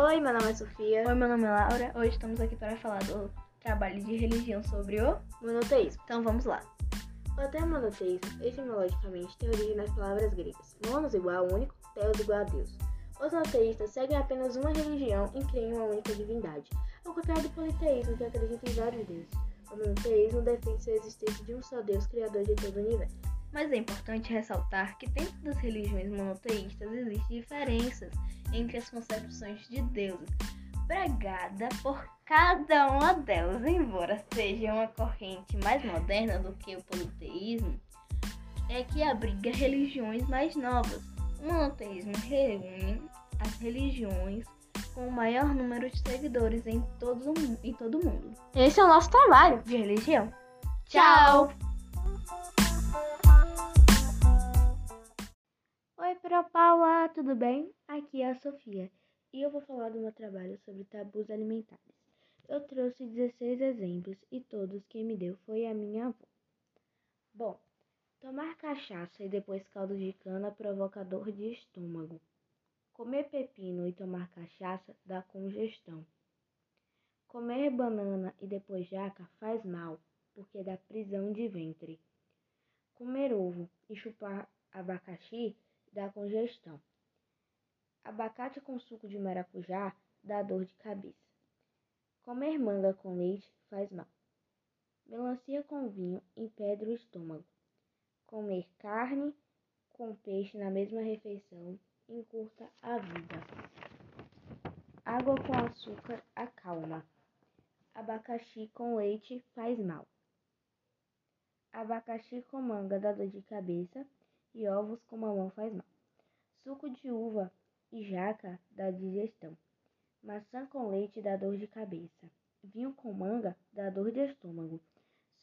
Oi, meu nome é Sofia. Oi, meu nome é Laura. Hoje estamos aqui para falar do trabalho de religião sobre o monoteísmo. Então vamos lá. O termo monoteísmo, etimologicamente, tem origem nas palavras gregas monos igual a único, teos igual a Deus. Os monoteístas seguem apenas uma religião e creem uma única divindade, ao contrário do politeísmo, que acredita em vários deuses. O monoteísmo defende a existência de um só Deus, criador de todo o universo. Mas é importante ressaltar que dentro das religiões monoteístas existem diferenças entre as concepções de Deus, pregada por cada uma delas, embora seja uma corrente mais moderna do que o politeísmo, é que abriga religiões mais novas. O monoteísmo reúne as religiões com o maior número de seguidores em todo, em todo o mundo. Esse é o nosso trabalho de religião. Tchau! Oi, Pro Paula, tudo bem? Aqui é a Sofia e eu vou falar do meu trabalho sobre tabus alimentares. Eu trouxe 16 exemplos e todos quem me deu foi a minha avó. Bom, tomar cachaça e depois caldo de cana provoca dor de estômago. Comer pepino e tomar cachaça dá congestão. Comer banana e depois jaca faz mal, porque dá prisão de ventre. Comer ovo e chupar abacaxi dá congestão. Abacate com suco de maracujá dá dor de cabeça. Comer manga com leite faz mal. Melancia com vinho empedra o estômago. Comer carne com peixe na mesma refeição encurta a vida. Água com açúcar acalma. Abacaxi com leite faz mal. Abacaxi com manga dá dor de cabeça e ovos com mamão faz mal. Suco de uva e jaca dá digestão. Maçã com leite dá dor de cabeça. Vinho com manga dá dor de estômago.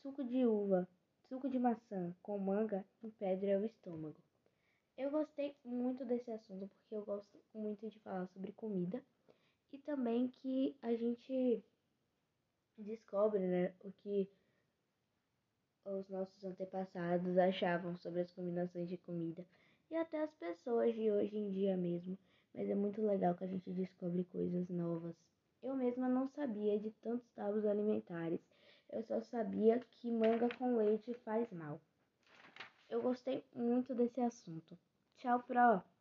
Suco de uva, suco de maçã com manga empedra o estômago. Eu gostei muito desse assunto porque eu gosto muito de falar sobre comida e também que a gente descobre, né, o que os nossos antepassados achavam sobre as combinações de comida e até as pessoas de hoje em dia mesmo. Mas é muito legal que a gente descobre coisas novas. Eu mesma não sabia de tantos tabus alimentares. Eu só sabia que manga com leite faz mal. Eu gostei muito desse assunto. Tchau, Pro!